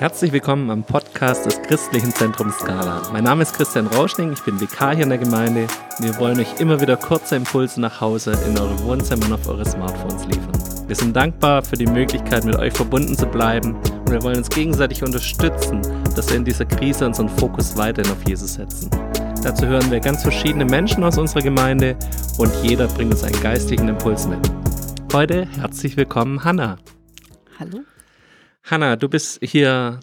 Herzlich willkommen am Podcast des Christlichen Zentrums Skala. Mein Name ist Christian Rauschning, ich bin Vikar hier in der Gemeinde wir wollen euch immer wieder kurze Impulse nach Hause in eure Wohnzimmer und auf eure Smartphones liefern. Wir sind dankbar für die Möglichkeit, mit euch verbunden zu bleiben und wir wollen uns gegenseitig unterstützen, dass wir in dieser Krise unseren Fokus weiterhin auf Jesus setzen. Dazu hören wir ganz verschiedene Menschen aus unserer Gemeinde und jeder bringt uns einen geistigen Impuls mit. Heute herzlich willkommen, Hanna. Hallo. Hanna, du bist hier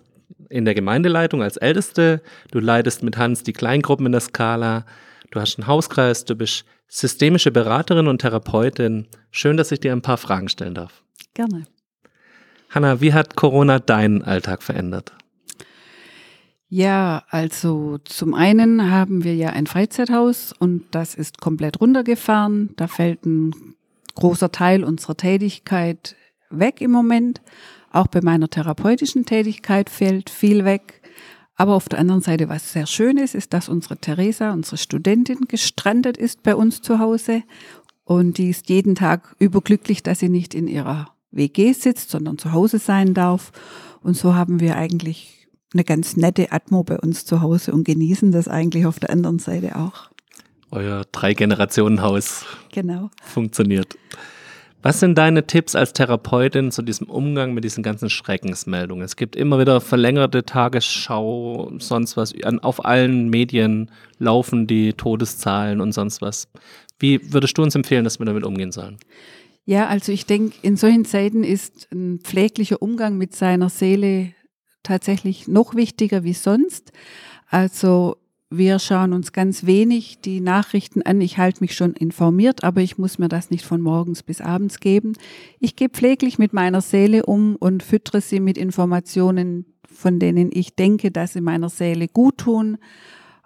in der Gemeindeleitung als Älteste. Du leitest mit Hans die Kleingruppen in der Skala. Du hast einen Hauskreis. Du bist systemische Beraterin und Therapeutin. Schön, dass ich dir ein paar Fragen stellen darf. Gerne. Hanna, wie hat Corona deinen Alltag verändert? Ja, also zum einen haben wir ja ein Freizeithaus und das ist komplett runtergefahren. Da fällt ein großer Teil unserer Tätigkeit weg im Moment. Auch bei meiner therapeutischen Tätigkeit fällt viel weg. Aber auf der anderen Seite, was sehr schön ist, ist, dass unsere Theresa, unsere Studentin, gestrandet ist bei uns zu Hause. Und die ist jeden Tag überglücklich, dass sie nicht in ihrer WG sitzt, sondern zu Hause sein darf. Und so haben wir eigentlich eine ganz nette Atmo bei uns zu Hause und genießen das eigentlich auf der anderen Seite auch. Euer Drei-Generationen-Haus Genau. funktioniert. Was sind deine Tipps als Therapeutin zu diesem Umgang mit diesen ganzen Schreckensmeldungen? Es gibt immer wieder verlängerte Tagesschau, sonst was. Auf allen Medien laufen die Todeszahlen und sonst was. Wie würdest du uns empfehlen, dass wir damit umgehen sollen? Ja, also ich denke, in solchen Zeiten ist ein pfleglicher Umgang mit seiner Seele tatsächlich noch wichtiger wie sonst. Also wir schauen uns ganz wenig die Nachrichten an. Ich halte mich schon informiert, aber ich muss mir das nicht von morgens bis abends geben. Ich gehe pfleglich mit meiner Seele um und füttere sie mit Informationen, von denen ich denke, dass sie meiner Seele gut tun,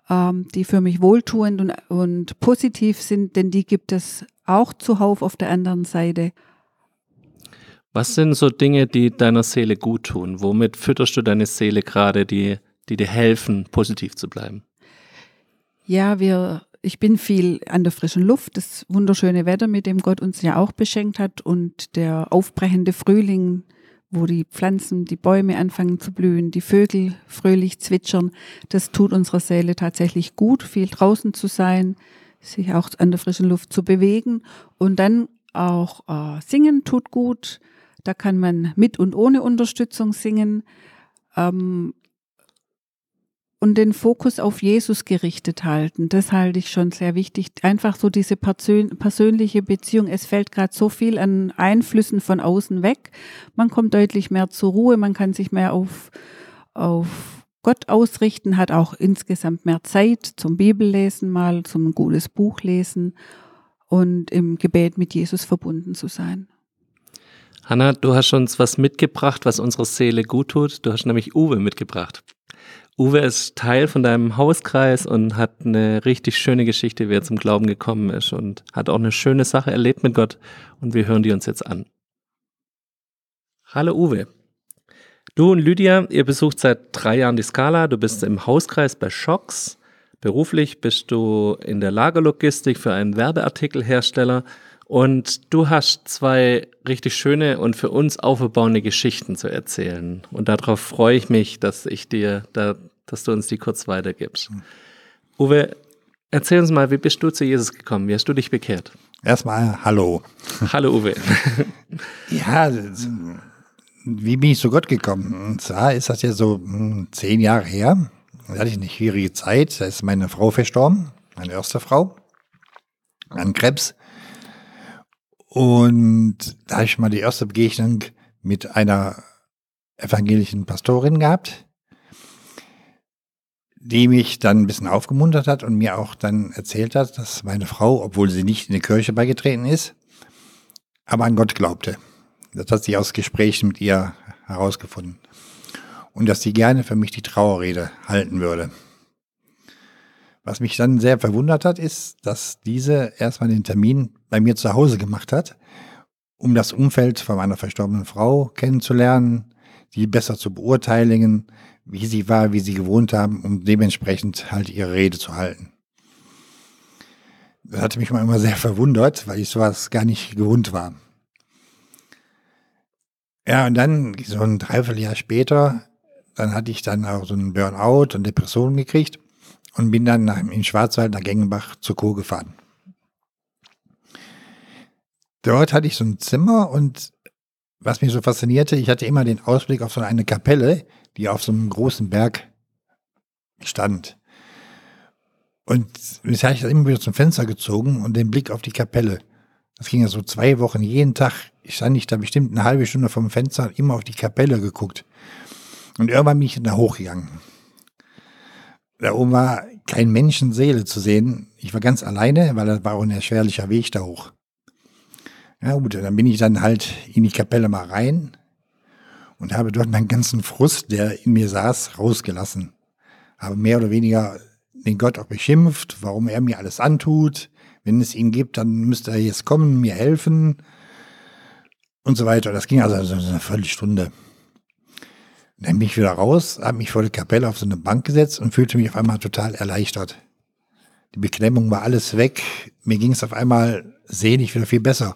ähm, die für mich wohltuend und, und positiv sind, denn die gibt es auch zuhauf auf der anderen Seite. Was sind so Dinge, die deiner Seele gut tun? Womit fütterst du deine Seele gerade, die, die dir helfen, positiv zu bleiben? Ja, wir, ich bin viel an der frischen Luft, das wunderschöne Wetter, mit dem Gott uns ja auch beschenkt hat und der aufbrechende Frühling, wo die Pflanzen, die Bäume anfangen zu blühen, die Vögel fröhlich zwitschern, das tut unserer Seele tatsächlich gut, viel draußen zu sein, sich auch an der frischen Luft zu bewegen und dann auch äh, singen tut gut. Da kann man mit und ohne Unterstützung singen. Ähm, und den Fokus auf Jesus gerichtet halten. Das halte ich schon sehr wichtig. Einfach so diese persön persönliche Beziehung. Es fällt gerade so viel an Einflüssen von außen weg. Man kommt deutlich mehr zur Ruhe. Man kann sich mehr auf, auf Gott ausrichten, hat auch insgesamt mehr Zeit zum Bibellesen mal, zum gutes Buch lesen und im Gebet mit Jesus verbunden zu sein. Hanna, du hast uns was mitgebracht, was unserer Seele gut tut. Du hast nämlich Uwe mitgebracht. Uwe ist Teil von deinem Hauskreis und hat eine richtig schöne Geschichte, wie er zum Glauben gekommen ist und hat auch eine schöne Sache erlebt mit Gott und wir hören die uns jetzt an. Hallo Uwe. Du und Lydia, ihr besucht seit drei Jahren die Skala. Du bist im Hauskreis bei Schocks. Beruflich bist du in der Lagerlogistik für einen Werbeartikelhersteller und du hast zwei richtig schöne und für uns aufbauende Geschichten zu erzählen. Und darauf freue ich mich, dass ich dir, da, dass du uns die kurz weitergibst. Mhm. Uwe, erzähl uns mal, wie bist du zu Jesus gekommen? Wie hast du dich bekehrt? Erstmal Hallo. Hallo Uwe. ja, wie bin ich zu Gott gekommen? Und zwar ist das ja so hm, zehn Jahre her. Da hatte ich eine schwierige Zeit. Da ist meine Frau verstorben, meine erste Frau, an Krebs. Und da habe ich mal die erste Begegnung mit einer evangelischen Pastorin gehabt, die mich dann ein bisschen aufgemuntert hat und mir auch dann erzählt hat, dass meine Frau, obwohl sie nicht in die Kirche beigetreten ist, aber an Gott glaubte. Das hat sie aus Gesprächen mit ihr herausgefunden. Und dass sie gerne für mich die Trauerrede halten würde. Was mich dann sehr verwundert hat, ist, dass diese erstmal den Termin bei mir zu Hause gemacht hat, um das Umfeld von meiner verstorbenen Frau kennenzulernen, die besser zu beurteilen, wie sie war, wie sie gewohnt haben, um dementsprechend halt ihre Rede zu halten. Das hatte mich mal immer sehr verwundert, weil ich sowas gar nicht gewohnt war. Ja, und dann, so ein Dreivierteljahr später, dann hatte ich dann auch so einen Burnout und Depressionen gekriegt und bin dann in Schwarzwald nach Gengenbach zur Kur gefahren. Dort hatte ich so ein Zimmer und was mich so faszinierte, ich hatte immer den Ausblick auf so eine Kapelle, die auf so einem großen Berg stand. Und jetzt habe ich das immer wieder zum Fenster gezogen und den Blick auf die Kapelle. Das ging ja so zwei Wochen, jeden Tag stand ich da bestimmt eine halbe Stunde vom Fenster immer auf die Kapelle geguckt. Und irgendwann bin ich da hochgegangen. Da oben war kein Menschenseele zu sehen. Ich war ganz alleine, weil das war auch ein erschwerlicher Weg da hoch. Ja gut, dann bin ich dann halt in die Kapelle mal rein und habe dort meinen ganzen Frust, der in mir saß, rausgelassen. Habe mehr oder weniger den Gott auch beschimpft, warum er mir alles antut. Wenn es ihn gibt, dann müsste er jetzt kommen, mir helfen und so weiter. Das ging also so eine Viertelstunde. Dann bin ich wieder raus, habe mich vor der Kapelle auf so eine Bank gesetzt und fühlte mich auf einmal total erleichtert. Die Beklemmung war alles weg. Mir ging es auf einmal sehnig wieder viel besser.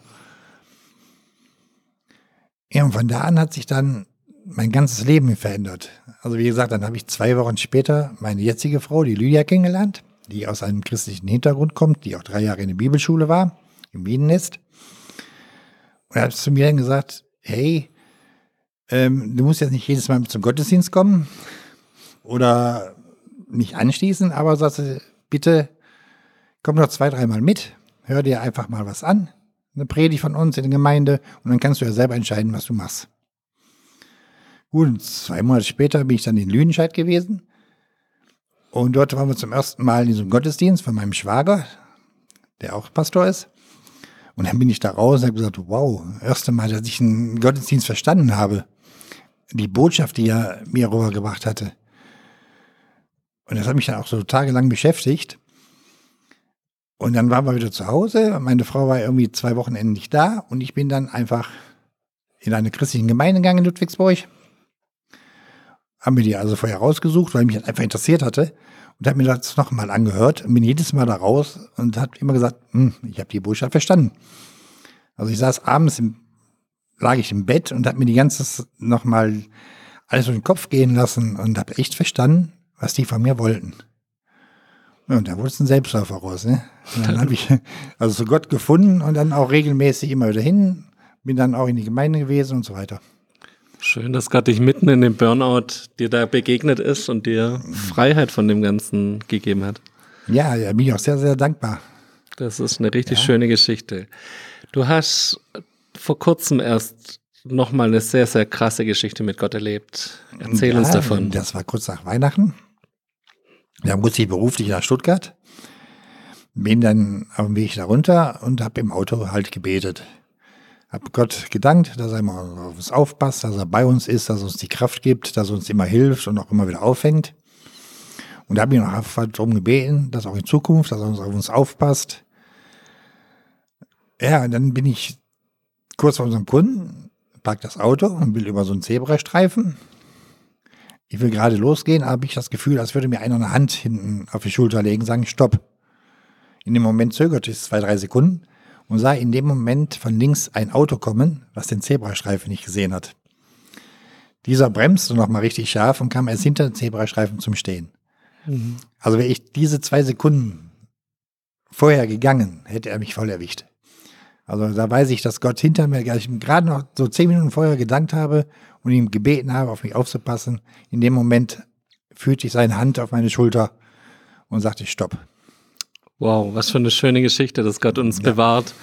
Ja, und von da an hat sich dann mein ganzes Leben verändert. Also wie gesagt, dann habe ich zwei Wochen später meine jetzige Frau, die Lydia, kennengelernt, die aus einem christlichen Hintergrund kommt, die auch drei Jahre in der Bibelschule war, im Bienennest. Und er hat zu mir dann gesagt, hey, ähm, du musst jetzt nicht jedes Mal zum Gottesdienst kommen oder mich anschließen, aber sagst du, bitte komm noch zwei, dreimal mit, hör dir einfach mal was an, eine Predigt von uns in der Gemeinde und dann kannst du ja selber entscheiden, was du machst. Gut, zwei Monate später bin ich dann in Lüdenscheid gewesen und dort waren wir zum ersten Mal in diesem Gottesdienst von meinem Schwager, der auch Pastor ist. Und dann bin ich da raus und habe gesagt, wow, erste Mal, dass ich einen Gottesdienst verstanden habe. Die Botschaft, die er mir rübergebracht hatte. Und das hat mich dann auch so tagelang beschäftigt. Und dann waren wir wieder zu Hause. Meine Frau war irgendwie zwei Wochenenden nicht da. Und ich bin dann einfach in eine christliche Gemeinde gegangen in Ludwigsburg. Haben mir die also vorher rausgesucht, weil mich das einfach interessiert hatte und habe mir das nochmal angehört und bin jedes Mal da raus und hat immer gesagt, hm, ich habe die Botschaft verstanden. Also ich saß abends, im, lag ich im Bett und habe mir die ganze nochmal alles durch den Kopf gehen lassen und habe echt verstanden, was die von mir wollten. und da wurde es ein Selbstläufer raus. Ne? Und dann habe ich also zu Gott gefunden und dann auch regelmäßig immer wieder hin, bin dann auch in die Gemeinde gewesen und so weiter. Schön, dass Gott dich mitten in dem Burnout dir da begegnet ist und dir Freiheit von dem Ganzen gegeben hat. Ja, ja, bin ich auch sehr, sehr dankbar. Das ist eine richtig ja. schöne Geschichte. Du hast vor kurzem erst nochmal eine sehr, sehr krasse Geschichte mit Gott erlebt. Erzähl ja, uns davon. Das war kurz nach Weihnachten. Da musste ich beruflich nach Stuttgart. Bin dann auf dem Weg da runter und habe im Auto halt gebetet habe Gott gedankt, dass er immer auf uns aufpasst, dass er bei uns ist, dass er uns die Kraft gibt, dass er uns immer hilft und auch immer wieder aufhängt. Und da habe ich noch darum gebeten, dass auch in Zukunft, dass er uns auf uns aufpasst. Ja, dann bin ich kurz vor unserem Kunden, park das Auto und will über so einen Zebrastreifen. Ich will gerade losgehen, habe ich das Gefühl, als würde mir einer eine Hand hinten auf die Schulter legen, sagen, stopp. In dem Moment zögerte es zwei, drei Sekunden und sah in dem Moment von links ein Auto kommen, was den Zebrastreifen nicht gesehen hat. Dieser bremste nochmal richtig scharf und kam erst hinter den Zebrastreifen zum Stehen. Mhm. Also wäre ich diese zwei Sekunden vorher gegangen, hätte er mich voll erwischt. Also da weiß ich, dass Gott hinter mir, ich gerade noch so zehn Minuten vorher gedankt habe und ihm gebeten habe, auf mich aufzupassen. In dem Moment fühlte ich seine Hand auf meine Schulter und sagte, stopp. Wow, was für eine schöne Geschichte, dass Gott uns ja. bewahrt.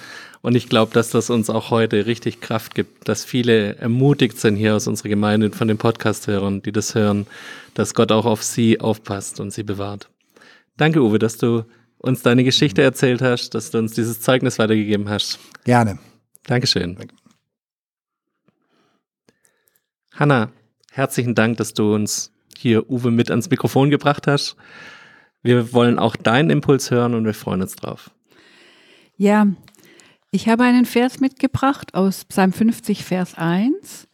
Und ich glaube, dass das uns auch heute richtig Kraft gibt, dass viele ermutigt sind hier aus unserer Gemeinde und von den Podcast-Hörern, die das hören, dass Gott auch auf sie aufpasst und sie bewahrt. Danke, Uwe, dass du uns deine Geschichte erzählt hast, dass du uns dieses Zeugnis weitergegeben hast. Gerne. Dankeschön. Danke. Hanna, herzlichen Dank, dass du uns hier Uwe mit ans Mikrofon gebracht hast. Wir wollen auch deinen Impuls hören und wir freuen uns drauf. Ja, ich habe einen Vers mitgebracht aus Psalm 50, Vers 1.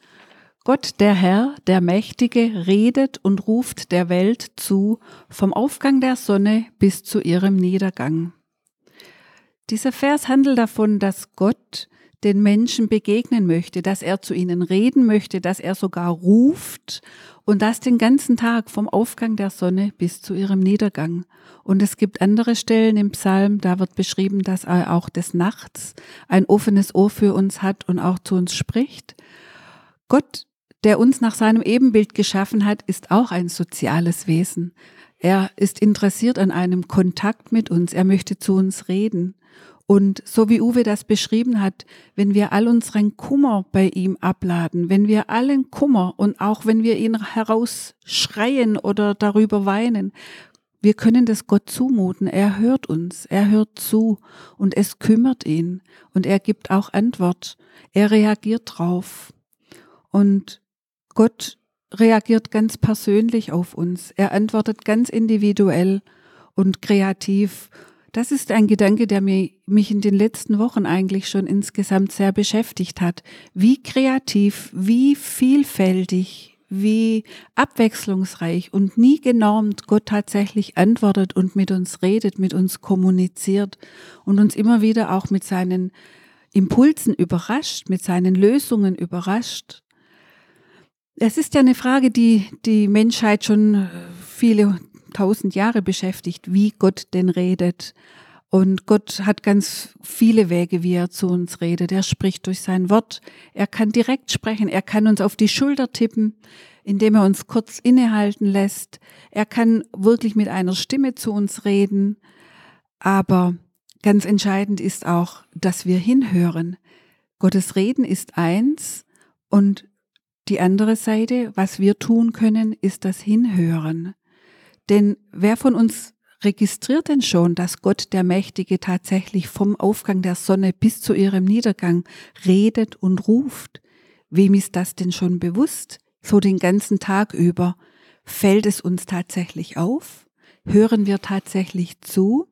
Gott, der Herr, der Mächtige, redet und ruft der Welt zu, vom Aufgang der Sonne bis zu ihrem Niedergang. Dieser Vers handelt davon, dass Gott den Menschen begegnen möchte, dass er zu ihnen reden möchte, dass er sogar ruft und das den ganzen Tag vom Aufgang der Sonne bis zu ihrem Niedergang. Und es gibt andere Stellen im Psalm, da wird beschrieben, dass er auch des Nachts ein offenes Ohr für uns hat und auch zu uns spricht. Gott, der uns nach seinem Ebenbild geschaffen hat, ist auch ein soziales Wesen. Er ist interessiert an einem Kontakt mit uns. Er möchte zu uns reden. Und so wie Uwe das beschrieben hat, wenn wir all unseren Kummer bei ihm abladen, wenn wir allen Kummer und auch wenn wir ihn herausschreien oder darüber weinen, wir können das Gott zumuten. Er hört uns, er hört zu und es kümmert ihn und er gibt auch Antwort. Er reagiert drauf. Und Gott reagiert ganz persönlich auf uns. Er antwortet ganz individuell und kreativ das ist ein Gedanke, der mich in den letzten Wochen eigentlich schon insgesamt sehr beschäftigt hat. Wie kreativ, wie vielfältig, wie abwechslungsreich und nie genormt Gott tatsächlich antwortet und mit uns redet, mit uns kommuniziert und uns immer wieder auch mit seinen Impulsen überrascht, mit seinen Lösungen überrascht. Es ist ja eine Frage, die die Menschheit schon viele tausend Jahre beschäftigt, wie Gott denn redet. Und Gott hat ganz viele Wege, wie er zu uns redet. Er spricht durch sein Wort. Er kann direkt sprechen. Er kann uns auf die Schulter tippen, indem er uns kurz innehalten lässt. Er kann wirklich mit einer Stimme zu uns reden. Aber ganz entscheidend ist auch, dass wir hinhören. Gottes Reden ist eins und die andere Seite, was wir tun können, ist das Hinhören. Denn wer von uns registriert denn schon, dass Gott der Mächtige tatsächlich vom Aufgang der Sonne bis zu ihrem Niedergang redet und ruft? Wem ist das denn schon bewusst? So den ganzen Tag über. Fällt es uns tatsächlich auf? Hören wir tatsächlich zu?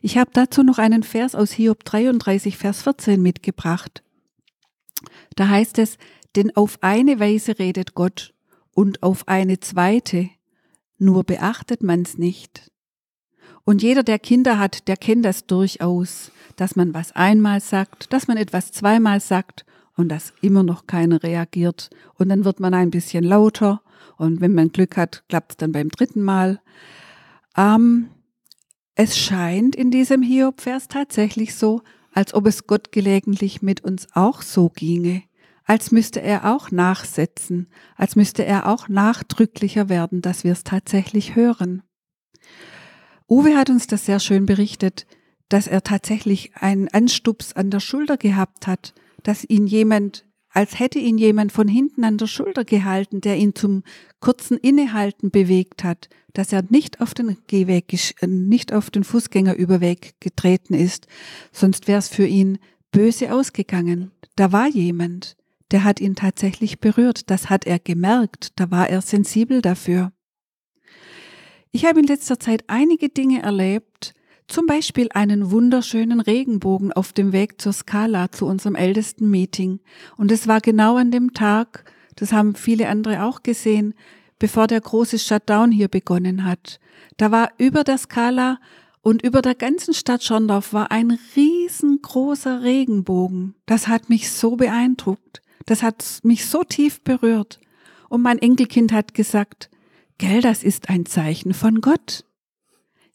Ich habe dazu noch einen Vers aus Hiob 33, Vers 14 mitgebracht. Da heißt es, denn auf eine Weise redet Gott und auf eine zweite nur beachtet man's nicht. Und jeder, der Kinder hat, der kennt das durchaus, dass man was einmal sagt, dass man etwas zweimal sagt und dass immer noch keiner reagiert. Und dann wird man ein bisschen lauter und wenn man Glück hat, klappt es dann beim dritten Mal. Ähm, es scheint in diesem Hiob-Vers tatsächlich so, als ob es Gott gelegentlich mit uns auch so ginge als müsste er auch nachsetzen, als müsste er auch nachdrücklicher werden, dass wir es tatsächlich hören. Uwe hat uns das sehr schön berichtet, dass er tatsächlich einen Anstups an der Schulter gehabt hat, dass ihn jemand, als hätte ihn jemand von hinten an der Schulter gehalten, der ihn zum kurzen Innehalten bewegt hat, dass er nicht auf den Gehweg, nicht auf den Fußgängerüberweg getreten ist, sonst wäre es für ihn böse ausgegangen. Da war jemand der hat ihn tatsächlich berührt. Das hat er gemerkt. Da war er sensibel dafür. Ich habe in letzter Zeit einige Dinge erlebt, zum Beispiel einen wunderschönen Regenbogen auf dem Weg zur Skala zu unserem ältesten Meeting. Und es war genau an dem Tag, das haben viele andere auch gesehen, bevor der große Shutdown hier begonnen hat. Da war über der Skala und über der ganzen Stadt Schorndorf war ein riesengroßer Regenbogen. Das hat mich so beeindruckt. Das hat mich so tief berührt. Und mein Enkelkind hat gesagt, gell, das ist ein Zeichen von Gott.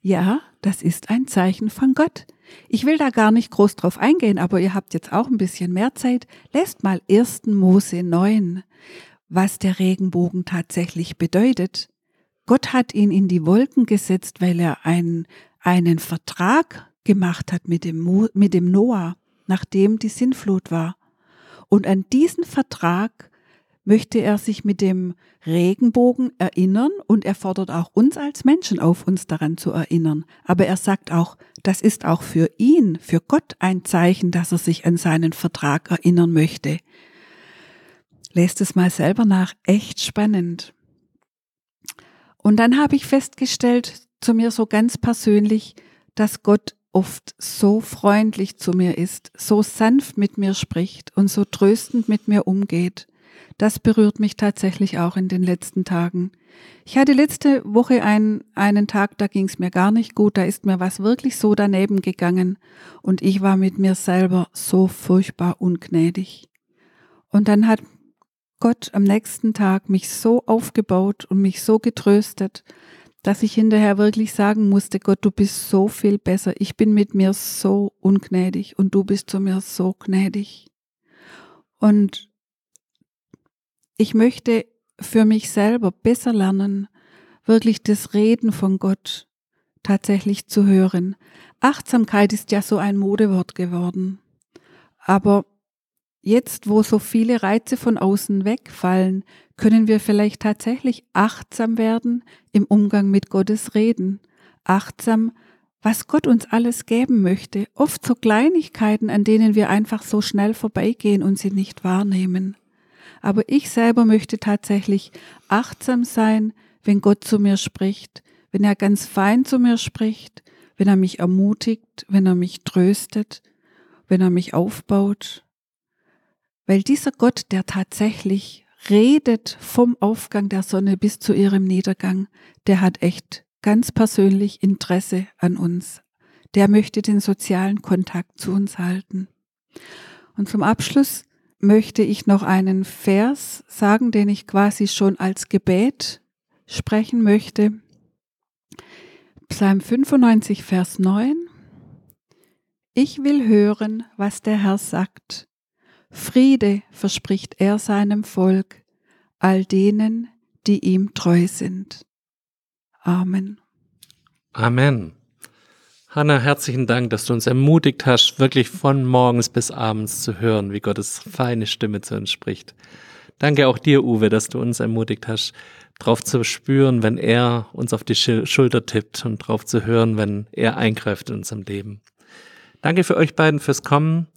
Ja, das ist ein Zeichen von Gott. Ich will da gar nicht groß drauf eingehen, aber ihr habt jetzt auch ein bisschen mehr Zeit. Lest mal 1. Mose 9, was der Regenbogen tatsächlich bedeutet. Gott hat ihn in die Wolken gesetzt, weil er einen, einen Vertrag gemacht hat mit dem, mit dem Noah, nachdem die Sinnflut war. Und an diesen Vertrag möchte er sich mit dem Regenbogen erinnern und er fordert auch uns als Menschen auf, uns daran zu erinnern. Aber er sagt auch, das ist auch für ihn, für Gott ein Zeichen, dass er sich an seinen Vertrag erinnern möchte. Lest es mal selber nach, echt spannend. Und dann habe ich festgestellt, zu mir so ganz persönlich, dass Gott oft so freundlich zu mir ist, so sanft mit mir spricht und so tröstend mit mir umgeht. das berührt mich tatsächlich auch in den letzten Tagen. Ich hatte letzte Woche einen, einen Tag, da ging es mir gar nicht gut, da ist mir was wirklich so daneben gegangen und ich war mit mir selber so furchtbar ungnädig. Und dann hat Gott am nächsten Tag mich so aufgebaut und mich so getröstet, dass ich hinterher wirklich sagen musste, Gott, du bist so viel besser. Ich bin mit mir so ungnädig und du bist zu mir so gnädig. Und ich möchte für mich selber besser lernen, wirklich das Reden von Gott tatsächlich zu hören. Achtsamkeit ist ja so ein Modewort geworden. Aber jetzt, wo so viele Reize von außen wegfallen, können wir vielleicht tatsächlich achtsam werden im Umgang mit Gottes Reden. Achtsam, was Gott uns alles geben möchte. Oft so Kleinigkeiten, an denen wir einfach so schnell vorbeigehen und sie nicht wahrnehmen. Aber ich selber möchte tatsächlich achtsam sein, wenn Gott zu mir spricht, wenn er ganz fein zu mir spricht, wenn er mich ermutigt, wenn er mich tröstet, wenn er mich aufbaut. Weil dieser Gott, der tatsächlich redet vom Aufgang der Sonne bis zu ihrem Niedergang, der hat echt ganz persönlich Interesse an uns. Der möchte den sozialen Kontakt zu uns halten. Und zum Abschluss möchte ich noch einen Vers sagen, den ich quasi schon als Gebet sprechen möchte. Psalm 95, Vers 9. Ich will hören, was der Herr sagt. Friede verspricht er seinem Volk, all denen, die ihm treu sind. Amen. Amen. Hanna, herzlichen Dank, dass du uns ermutigt hast, wirklich von morgens bis abends zu hören, wie Gottes feine Stimme zu uns spricht. Danke auch dir, Uwe, dass du uns ermutigt hast, drauf zu spüren, wenn er uns auf die Schulter tippt und drauf zu hören, wenn er eingreift in unserem Leben. Danke für euch beiden fürs Kommen.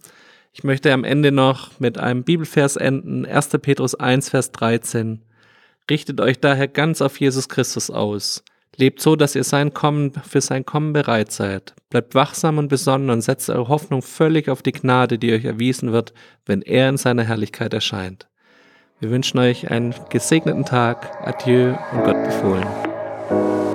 Ich möchte am Ende noch mit einem Bibelvers enden, 1. Petrus 1, Vers 13. Richtet euch daher ganz auf Jesus Christus aus Lebt so, dass ihr sein Kommen, für sein Kommen bereit seid. Bleibt wachsam und besonnen und setzt eure Hoffnung völlig auf die Gnade, die euch erwiesen wird, wenn er in seiner Herrlichkeit erscheint. Wir wünschen euch einen gesegneten Tag. Adieu und Gott befohlen.